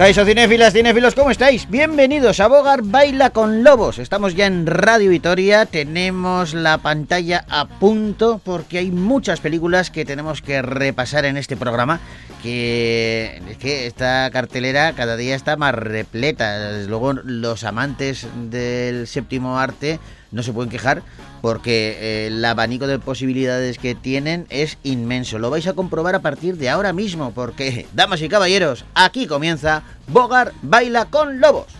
Caiso cinéfilas, cinéfilos, ¿cómo estáis? Bienvenidos a Bogar Baila con Lobos. Estamos ya en Radio Vitoria, tenemos la pantalla a punto porque hay muchas películas que tenemos que repasar en este programa. Que es que esta cartelera cada día está más repleta. Desde luego, los amantes del séptimo arte no se pueden quejar porque eh, el abanico de posibilidades que tienen es inmenso. Lo vais a comprobar a partir de ahora mismo porque, damas y caballeros, aquí comienza Bogar Baila con Lobos.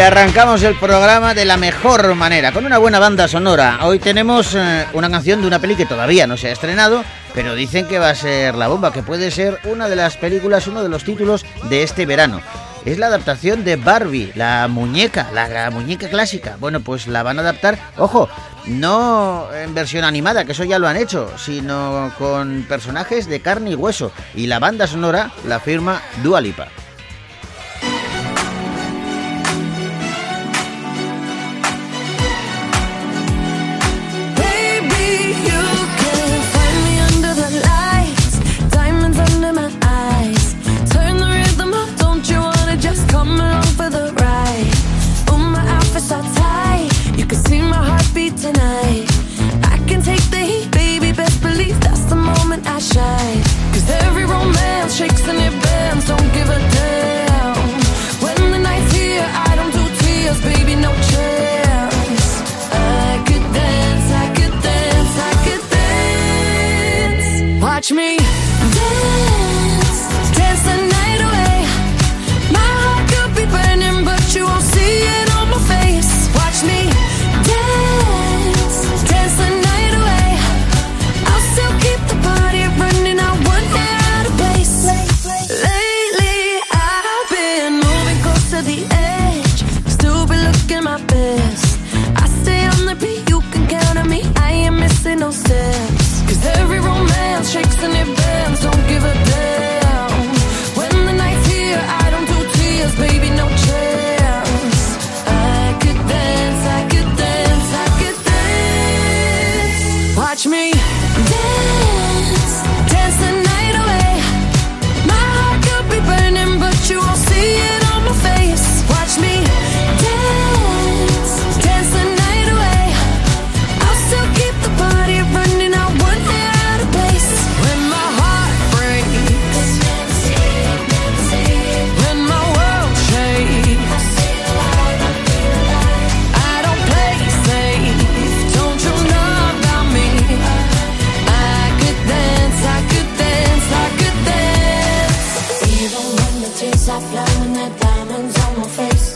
Arrancamos el programa de la mejor manera, con una buena banda sonora. Hoy tenemos eh, una canción de una peli que todavía no se ha estrenado, pero dicen que va a ser la bomba, que puede ser una de las películas, uno de los títulos de este verano. Es la adaptación de Barbie, la muñeca, la, muñeca clásica. Bueno, pues la van a adaptar, ojo, no en versión animada, que eso ya lo han hecho, sino con personajes de carne y hueso. Y la banda sonora la firma Diamond, that diamonds on my face.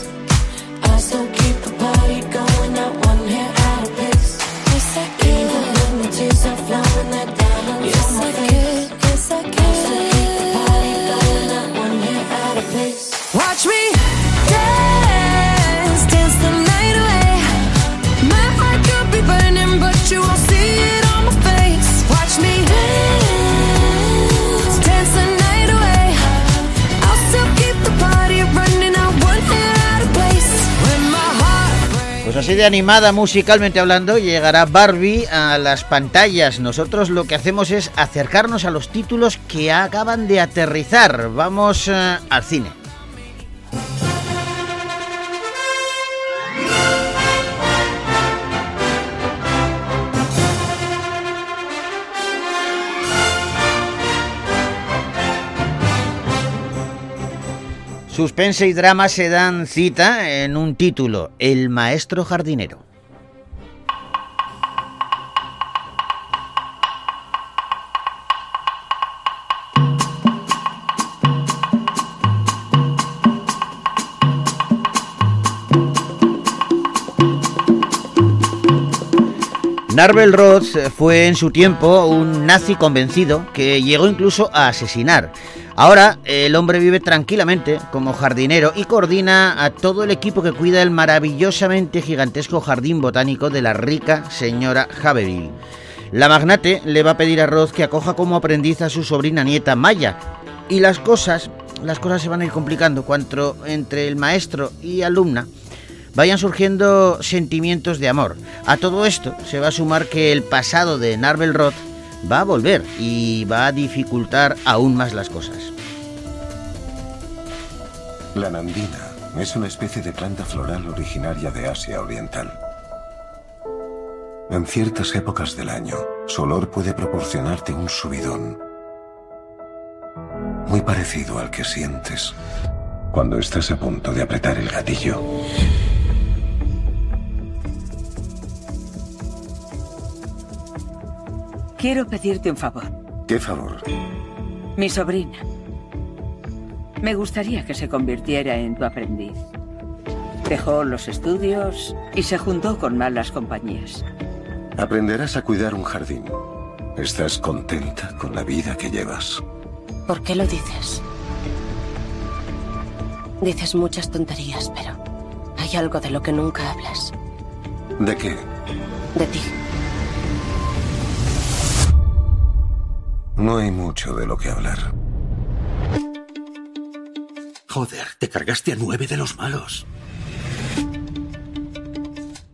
Lipa. de animada musicalmente hablando, llegará Barbie a las pantallas. Nosotros lo que hacemos es acercarnos a los títulos que acaban de aterrizar. Vamos eh, al cine. Suspense y drama se dan cita en un título, El maestro jardinero. Narvel Roth fue en su tiempo un nazi convencido que llegó incluso a asesinar. Ahora el hombre vive tranquilamente como jardinero y coordina a todo el equipo que cuida el maravillosamente gigantesco jardín botánico de la rica señora Haverhill. La magnate le va a pedir a Roth que acoja como aprendiz a su sobrina nieta Maya. Y las cosas, las cosas se van a ir complicando cuando entre el maestro y alumna vayan surgiendo sentimientos de amor. A todo esto se va a sumar que el pasado de Narvel Roth va a volver y va a dificultar aún más las cosas. La nandina es una especie de planta floral originaria de Asia Oriental. En ciertas épocas del año, su olor puede proporcionarte un subidón, muy parecido al que sientes cuando estás a punto de apretar el gatillo. Quiero pedirte un favor. ¿Qué favor? Mi sobrina. Me gustaría que se convirtiera en tu aprendiz. Dejó los estudios y se juntó con malas compañías. Aprenderás a cuidar un jardín. ¿Estás contenta con la vida que llevas? ¿Por qué lo dices? Dices muchas tonterías, pero hay algo de lo que nunca hablas. ¿De qué? De ti. No hay mucho de lo que hablar. Joder, te cargaste a nueve de los malos.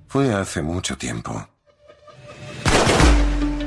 Fue hace mucho tiempo.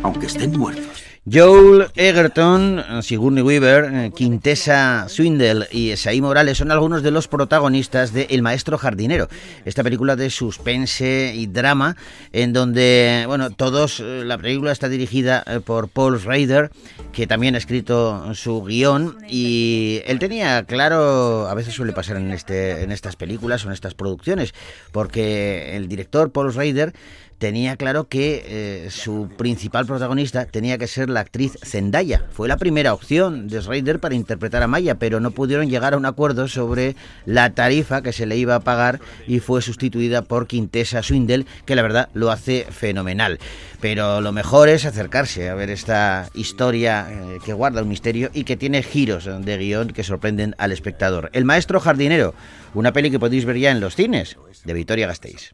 Aunque estén muertos. Joel Egerton, Sigourney Weaver, eh, Quintessa Swindle y Esaí Morales son algunos de los protagonistas de El maestro jardinero, esta película de suspense y drama en donde, bueno, todos, eh, la película está dirigida eh, por Paul Schrader, que también ha escrito su guion y él tenía claro, a veces suele pasar en, este, en estas películas o en estas producciones, porque el director Paul Schrader tenía claro que eh, su principal protagonista tenía que ser la actriz Zendaya. Fue la primera opción de Schrader para interpretar a Maya, pero no pudieron llegar a un acuerdo sobre la tarifa que se le iba a pagar y fue sustituida por Quintessa Swindle, que la verdad lo hace fenomenal. Pero lo mejor es acercarse a ver esta historia eh, que guarda un misterio y que tiene giros de guion que sorprenden al espectador. El maestro jardinero, una peli que podéis ver ya en los cines, de Victoria Gasteiz.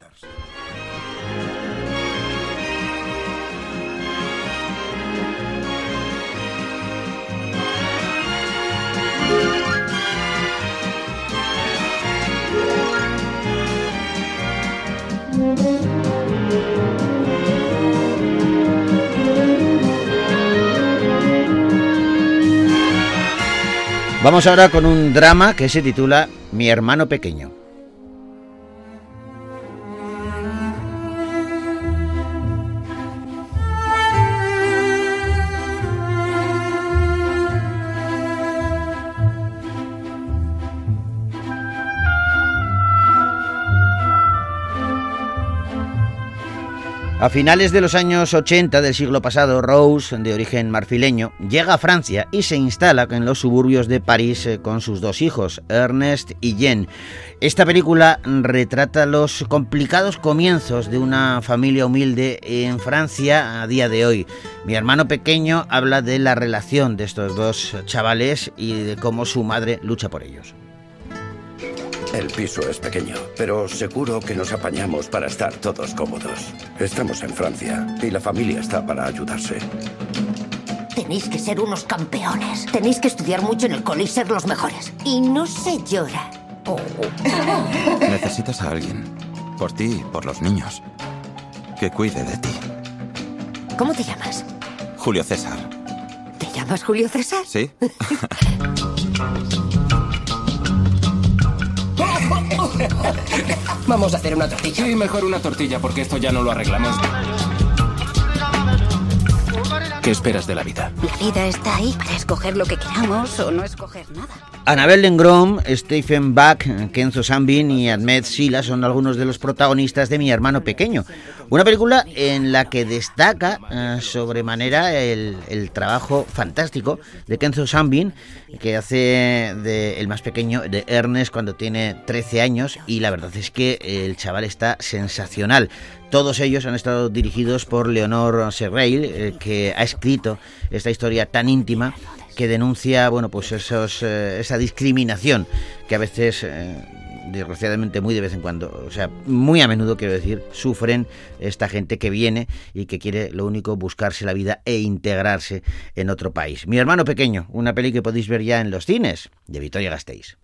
Vamos ahora con un drama que se titula Mi hermano pequeño. A finales de los años 80 del siglo pasado, Rose, de origen marfileño, llega a Francia y se instala en los suburbios de París eh, con sus dos hijos, Ernest y Jen. Esta película retrata los complicados comienzos de una familia humilde en Francia a día de hoy. Mi hermano pequeño habla de la relación de estos dos chavales y de cómo su madre lucha por ellos. El piso es pequeño, pero seguro que nos apañamos para estar todos cómodos. Estamos en Francia y la familia está para ayudarse. Tenéis que ser unos campeones. Tenéis que estudiar mucho en el cole y ser los mejores. Y no se llora. Necesitas a alguien. Por ti y por los niños. Que cuide de ti. ¿Cómo te llamas? Julio César. ¿Te llamas Julio César? ¿Sí? Vamos a hacer una tortilla. Sí, mejor una tortilla porque esto ya no lo arreglamos. ¿Qué esperas de la vida? La vida está ahí para escoger lo que queramos o no escoger nada. Annabel Lengrom, Stephen Bach, Kenzo Sambin y Ahmed Sila son algunos de los protagonistas de Mi hermano pequeño. Una película en la que destaca eh, sobremanera el, el, trabajo fantástico de Kenzo Sambin, que hace de el más pequeño de Ernest cuando tiene 13 años y la verdad es que el chaval está sensacional. Todos ellos han estado dirigidos por Leonor Serrail, eh, que ha escrito esta historia tan íntima que denuncia, bueno, pues esos, eh, esa discriminación que a veces, eh, desgraciadamente muy de vez en cuando, o sea, muy a menudo quiero decir, sufren esta gente que viene y que quiere lo único buscarse la vida e integrarse en otro país. Mi hermano pequeño, una peli que podéis ver ya en los cines de Victoria Gasteiz.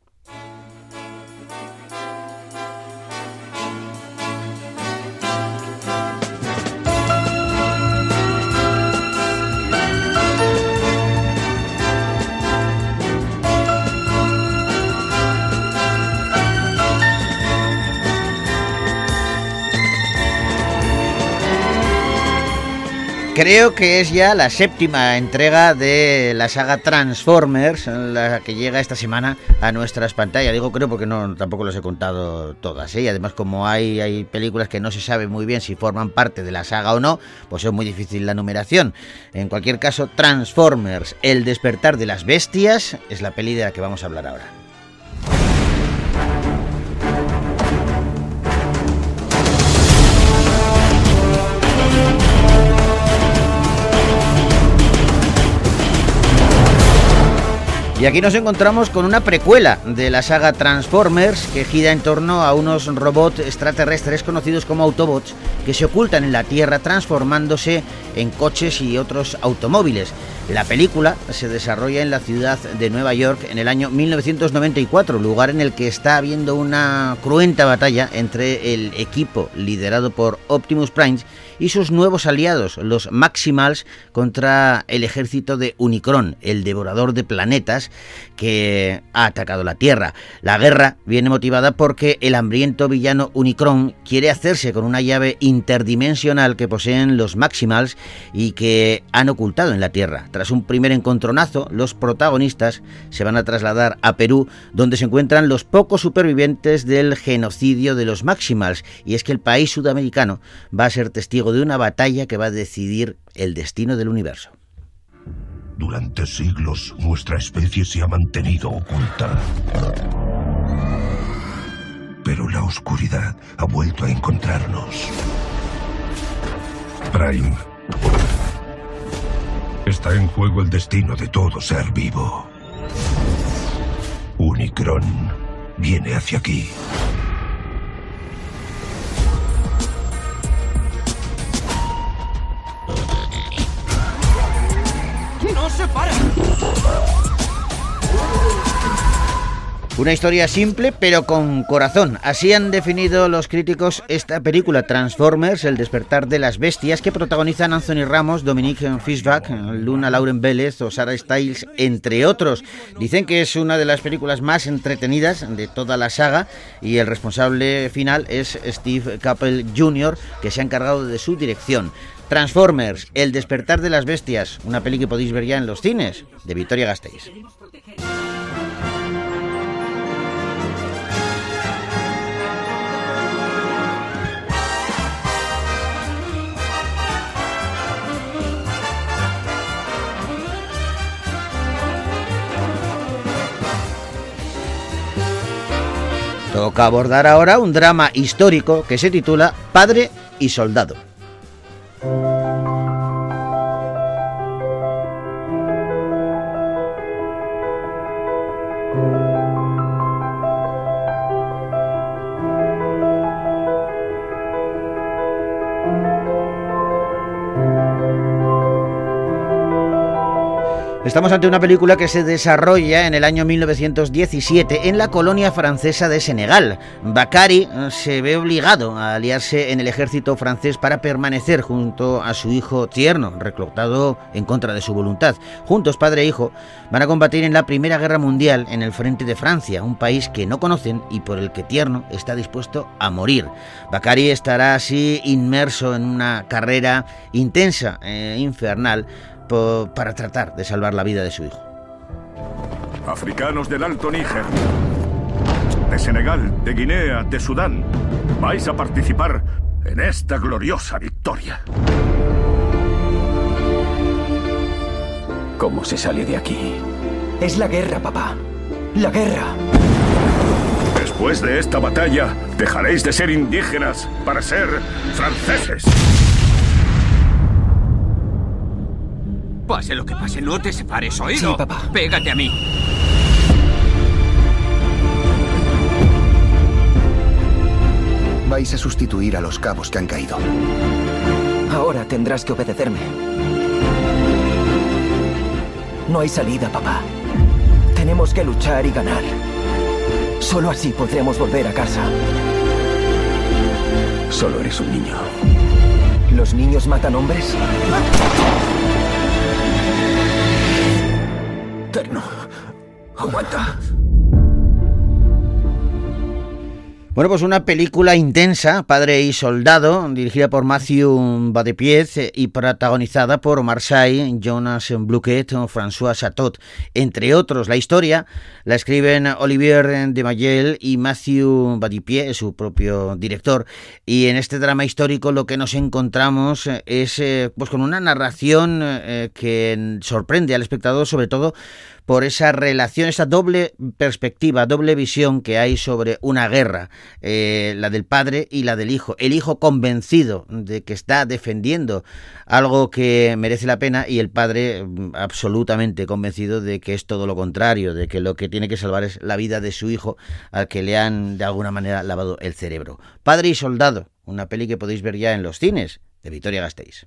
Creo que es ya la séptima entrega de la saga Transformers, la que llega esta semana a nuestras pantallas. Digo creo porque no tampoco los he contado todas. ¿eh? Y además como hay, hay películas que no se sabe muy bien si forman parte de la saga o no, pues es muy difícil la numeración. En cualquier caso, Transformers, El despertar de las bestias, es la peli de la que vamos a hablar ahora. Y aquí nos encontramos con una precuela de la saga Transformers que gira en torno a unos robots extraterrestres conocidos como Autobots que se ocultan en la Tierra transformándose en coches y otros automóviles. La película se desarrolla en la ciudad de Nueva York en el año 1994, lugar en el que está habiendo una cruenta batalla entre el equipo liderado por Optimus Prime y sus nuevos aliados, los Maximals, contra el ejército de Unicron, el devorador de planetas que ha atacado la Tierra. La guerra viene motivada porque el hambriento villano Unicron quiere hacerse con una llave interdimensional que poseen los Maximals y que han ocultado en la Tierra. Tras un primer encontronazo, los protagonistas se van a trasladar a Perú, donde se encuentran los pocos supervivientes del genocidio de los Maximals, y es que el país sudamericano va a ser testigo de una batalla que va a decidir el destino del universo. Durante siglos nuestra especie se ha mantenido oculta. Pero la oscuridad ha vuelto a encontrarnos. Prime. Está en juego el destino de todo ser vivo. Unicron viene hacia aquí. Una historia simple pero con corazón. Así han definido los críticos esta película Transformers, El despertar de las bestias, que protagonizan Anthony Ramos, Dominique Fishback, Luna Lauren Vélez o Sarah Styles, entre otros. Dicen que es una de las películas más entretenidas de toda la saga y el responsable final es Steve Cappell Jr., que se ha encargado de su dirección. Transformers, El despertar de las bestias, una peli que podéis ver ya en los cines, de Victoria Gasteiz. Toca abordar ahora un drama histórico que se titula Padre y Soldado. Estamos ante una película que se desarrolla en el año 1917 en la colonia francesa de Senegal. Bakari eh, se ve obligado a aliarse en el ejército francés para permanecer junto a su hijo tierno, reclutado en contra de su voluntad. Juntos, padre e hijo, van a combatir en la Primera Guerra Mundial en el frente de Francia, un país que no conocen y por el que tierno está dispuesto a morir. Bakari estará así inmerso en una carrera intensa e infernal para tratar de salvar la vida de su hijo. Africanos del Alto Níger, de Senegal, de Guinea, de Sudán, vais a participar en esta gloriosa victoria. ¿Cómo se sale de aquí? Es la guerra, papá. La guerra. Después de esta batalla, dejaréis de ser indígenas para ser franceses. Pase lo que pase, no te separes, ¿oído? Sí, papá. Pégate a mí. Vais a sustituir a los cabos que han caído. Ahora tendrás que obedecerme. No hay salida, papá. Tenemos que luchar y ganar. Solo así podremos volver a casa. Solo eres un niño. ¿Los niños matan hombres? Terno. Aguanta. Bueno, pues una película intensa, Padre y Soldado, dirigida por Matthew Badepiez y protagonizada por Sy, Jonas Bluquet François Chatot, entre otros. La historia la escriben Olivier de Mayel y Matthew Badepiez, su propio director. Y en este drama histórico lo que nos encontramos es eh, pues con una narración eh, que sorprende al espectador, sobre todo por esa relación, esa doble perspectiva, doble visión que hay sobre una guerra, eh, la del padre y la del hijo. El hijo convencido de que está defendiendo algo que merece la pena y el padre mm, absolutamente convencido de que es todo lo contrario, de que lo que tiene que salvar es la vida de su hijo al que le han de alguna manera lavado el cerebro. Padre y soldado, una peli que podéis ver ya en los cines de Victoria Gasteiz.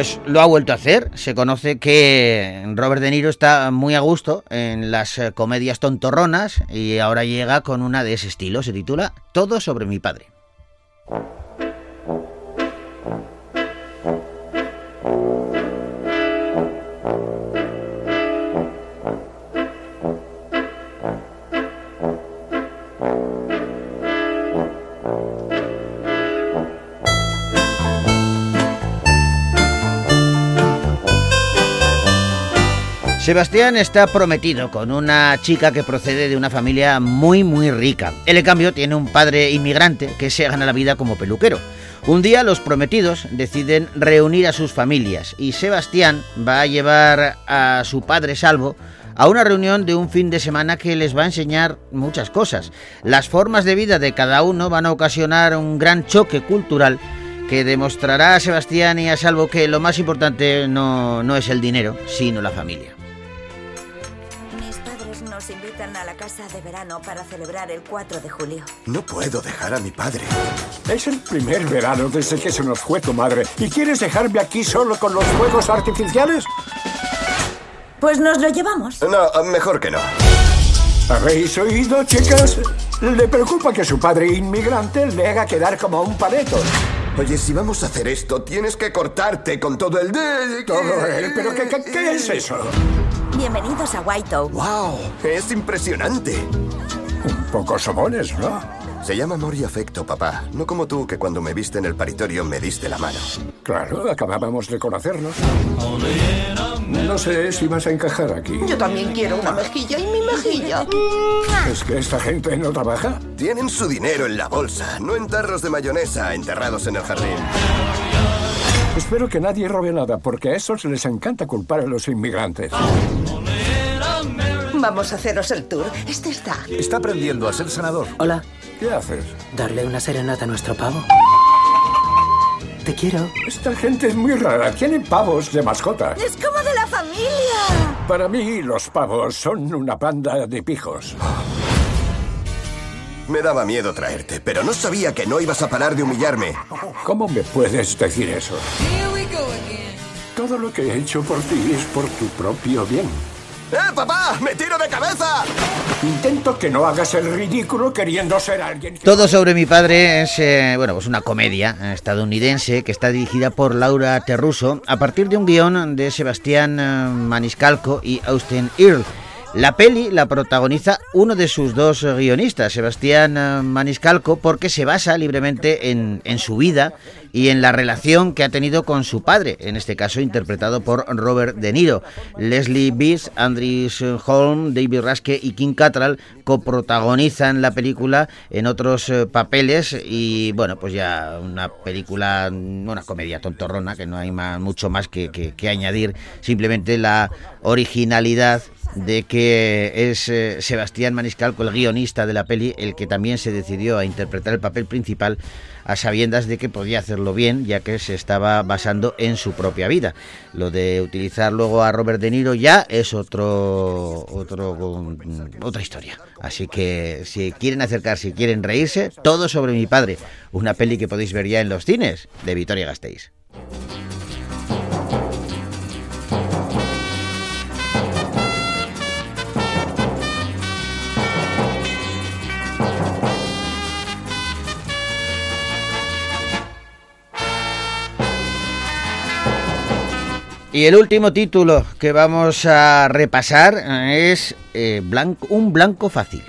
Pues lo ha vuelto a hacer. Se conoce que Robert De Niro está muy a gusto en las eh, comedias tontorronas y ahora llega con una de ese estilo. Se titula Todo sobre mi padre. Sebastián está prometido con una chica que procede de una familia muy muy rica. Él en cambio tiene un padre inmigrante que se gana la vida como peluquero. Un día los prometidos deciden reunir a sus familias y Sebastián va a llevar a su padre Salvo a una reunión de un fin de semana que les va a enseñar muchas cosas. Las formas de vida de cada uno van a ocasionar un gran choque cultural que demostrará a Sebastián y a Salvo que lo más importante no, no es el dinero, sino la familia. Casa de verano para celebrar el 4 de julio. No puedo dejar a mi padre. Es el primer verano desde que se nos fue tu madre. ¿Y quieres dejarme aquí solo con los fuegos artificiales? Pues nos lo llevamos. No, mejor que no. ¿Habéis oído, chicas? Le preocupa que su padre inmigrante le haga quedar como un paleto. Oye, si vamos a hacer esto, tienes que cortarte con todo el de... Todo el... ¿Pero qué, qué, qué es eso? Bienvenidos a Whiteo. ¡Wow! Es impresionante. Un poco somones, ¿no? Se llama amor y afecto, papá. No como tú, que cuando me viste en el paritorio me diste la mano. Claro, acabábamos de conocernos. No sé si vas a encajar aquí. Yo también quiero una mejilla y mi mejilla. ¿Es que esta gente no trabaja? Tienen su dinero en la bolsa, no en tarros de mayonesa enterrados en el jardín. Espero que nadie robe nada, porque a esos les encanta culpar a los inmigrantes. Vamos a haceros el tour. Este está. Está aprendiendo a ser senador. Hola. ¿Qué haces? ¿Darle una serenata a nuestro pavo? Te quiero. Esta gente es muy rara. Tienen pavos de mascota. Es como de la familia. Para mí, los pavos son una banda de pijos. Me daba miedo traerte, pero no sabía que no ibas a parar de humillarme. ¿Cómo me puedes decir eso? Todo lo que he hecho por ti es por tu propio bien. ¡Eh, papá! ¡Me tiro de cabeza! Intento que no hagas el ridículo queriendo ser alguien. Que... Todo sobre mi padre es eh, bueno, pues una comedia estadounidense que está dirigida por Laura Terruso a partir de un guion de Sebastián eh, Maniscalco y Austin Earle. La peli la protagoniza uno de sus dos guionistas, Sebastián eh, Maniscalco, porque se basa libremente en, en, su vida y en la relación que ha tenido con su padre, en este caso interpretado por Robert De Niro. Leslie Biss, Andrews Holm, David Raske y Kim Cattrall coprotagonizan la película en otros eh, papeles y bueno, pues ya una película, una comedia tontorrona, que no hay mucho más que, que, que añadir, simplemente la originalidad de que es eh, Sebastián Maniscalco, el guionista de la peli, el que también se decidió a interpretar el papel principal a sabiendas de que podía hacerlo bien, ya que se estaba basando en su propia vida. Lo de utilizar luego a Robert De Niro ya es otro, otro otra historia. Así que si quieren acercarse, si quieren reírse, todo sobre mi padre, una peli que podéis ver ya en los cines de Vitoria Gasteiz. Y el último título que vamos a repasar es eh, Un blanco fácil.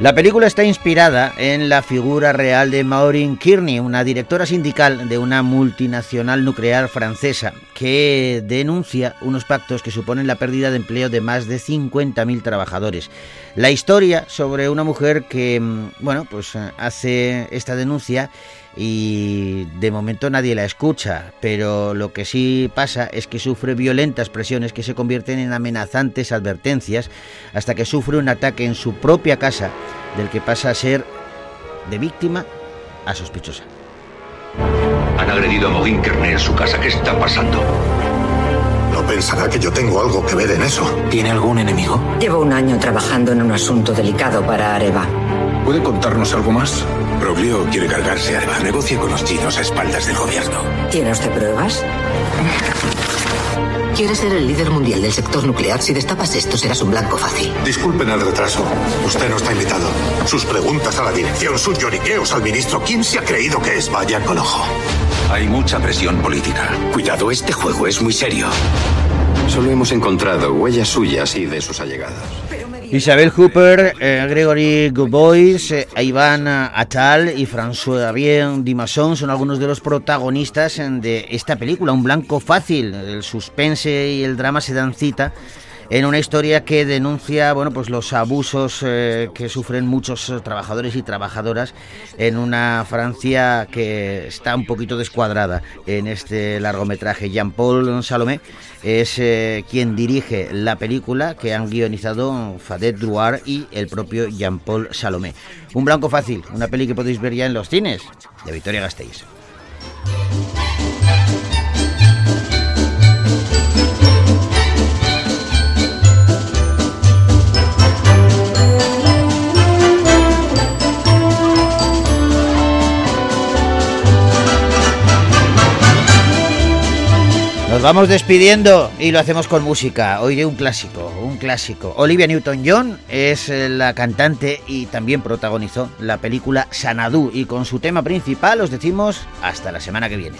La película está inspirada en la figura real de Maureen Kearney, una directora sindical de una multinacional nuclear francesa que denuncia unos pactos que suponen la pérdida de empleo de más de 50.000 trabajadores. La historia sobre una mujer que, bueno, pues hace esta denuncia y de momento nadie la escucha, pero lo que sí pasa es que sufre violentas presiones que se convierten en amenazantes advertencias hasta que sufre un ataque en su propia casa del que pasa a ser de víctima a sospechosa. Han agredido a Maureen Kearney en su casa. ¿Qué está pasando? No pensará que yo tengo algo que ver en eso. ¿Tiene algún enemigo? Llevo un año trabajando en un asunto delicado para Areva. ¿Puede contarnos algo más? Broglio quiere cargarse a Areva. Negocia con los chinos a espaldas del gobierno. ¿Tiene usted pruebas? Quiere ser el líder mundial del sector nuclear. Si destapas esto, serás un blanco fácil. Disculpen el retraso. Usted no está invitado. Sus preguntas a la dirección, sus lloriqueos al ministro. ¿Quién se ha creído que es? Vaya con ojo. Hay mucha presión política. Cuidado, este juego es muy serio. Solo hemos encontrado huellas suyas y de sus allegados. Isabel Hooper, eh, Gregory Gubois, eh, Iván Atal y François Rien Dimasson son algunos de los protagonistas de esta película, Un blanco fácil. El suspense y el drama se dan cita en una historia que denuncia bueno pues los abusos eh, que sufren muchos trabajadores y trabajadoras en una Francia que está un poquito descuadrada en este largometraje. Jean-Paul Salomé es eh, quien dirige la película que han guionizado Fadet Drouard y el propio Jean-Paul Salomé. Un blanco fácil una peli que podéis ver ya en los cines de Victoria Gasteiz Nos vamos despidiendo y lo hacemos con música. Hoy de un clásico, un clásico. Olivia Newton-John es la cantante y también protagonizó la película Sanadú y con su tema principal os decimos hasta la semana que viene.